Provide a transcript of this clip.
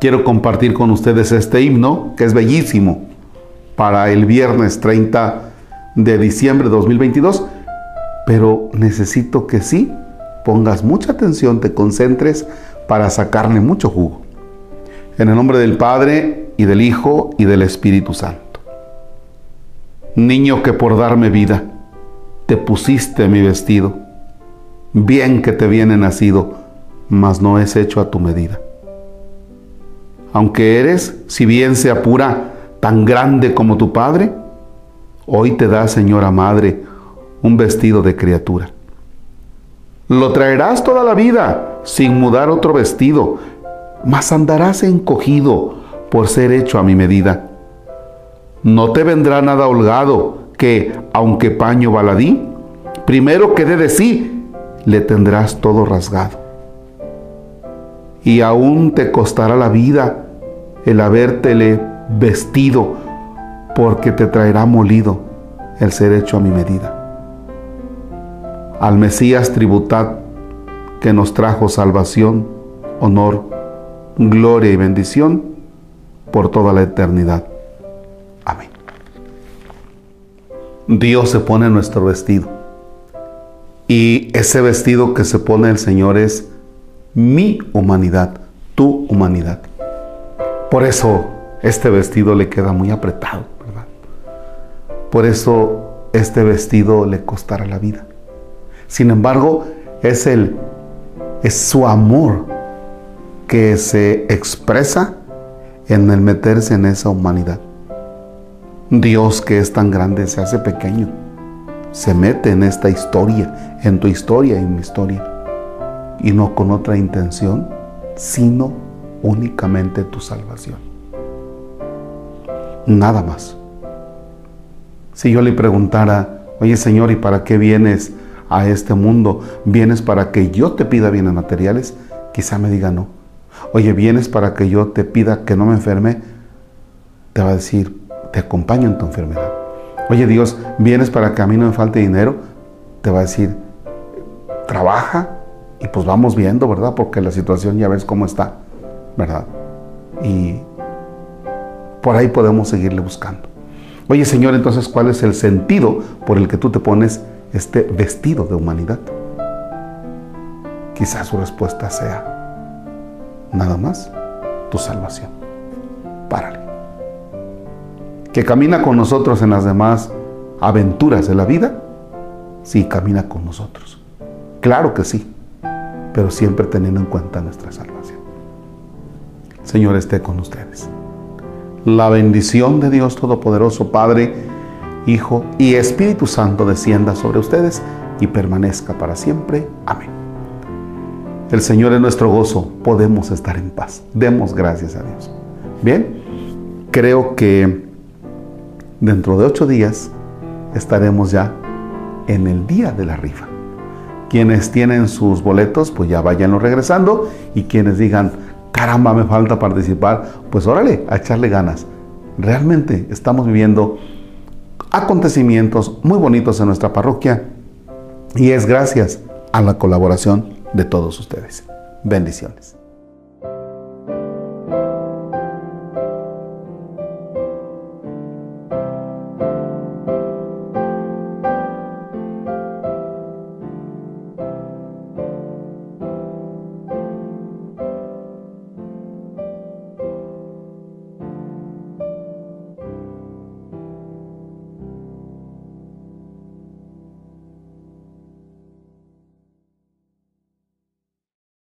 quiero compartir con ustedes este himno que es bellísimo para el viernes 30 de diciembre de 2022, pero necesito que sí pongas mucha atención, te concentres para sacarle mucho jugo. En el nombre del Padre y del Hijo y del Espíritu Santo. Niño que por darme vida, te pusiste mi vestido, bien que te viene nacido, mas no es hecho a tu medida. Aunque eres, si bien sea pura, tan grande como tu Padre, hoy te da, Señora Madre, un vestido de criatura. Lo traerás toda la vida sin mudar otro vestido, mas andarás encogido por ser hecho a mi medida. No te vendrá nada holgado que, aunque paño baladí, primero que de sí, le tendrás todo rasgado. Y aún te costará la vida el habértele vestido, porque te traerá molido el ser hecho a mi medida al Mesías tributad que nos trajo salvación, honor, gloria y bendición por toda la eternidad. Amén. Dios se pone nuestro vestido. Y ese vestido que se pone el Señor es mi humanidad, tu humanidad. Por eso este vestido le queda muy apretado, ¿verdad? Por eso este vestido le costará la vida. Sin embargo, es, el, es su amor que se expresa en el meterse en esa humanidad. Dios que es tan grande se hace pequeño, se mete en esta historia, en tu historia y en mi historia, y no con otra intención, sino únicamente tu salvación. Nada más. Si yo le preguntara, oye Señor, ¿y para qué vienes a este mundo, vienes para que yo te pida bienes materiales, quizá me diga no. Oye, vienes para que yo te pida que no me enferme, te va a decir, te acompaño en tu enfermedad. Oye Dios, vienes para que a mí no me falte dinero, te va a decir, trabaja y pues vamos viendo, ¿verdad? Porque la situación ya ves cómo está, ¿verdad? Y por ahí podemos seguirle buscando. Oye Señor, entonces, ¿cuál es el sentido por el que tú te pones este vestido de humanidad? Quizás su respuesta sea, nada más, tu salvación. Párale. Que camina con nosotros en las demás aventuras de la vida, sí, camina con nosotros. Claro que sí, pero siempre teniendo en cuenta nuestra salvación. Señor esté con ustedes. La bendición de Dios Todopoderoso, Padre, Hijo y Espíritu Santo descienda sobre ustedes y permanezca para siempre. Amén. El Señor es nuestro gozo, podemos estar en paz. Demos gracias a Dios. Bien, creo que dentro de ocho días estaremos ya en el día de la rifa. Quienes tienen sus boletos, pues ya váyanlo regresando. Y quienes digan, caramba, me falta participar, pues órale, a echarle ganas. Realmente estamos viviendo acontecimientos muy bonitos en nuestra parroquia y es gracias a la colaboración de todos ustedes. Bendiciones.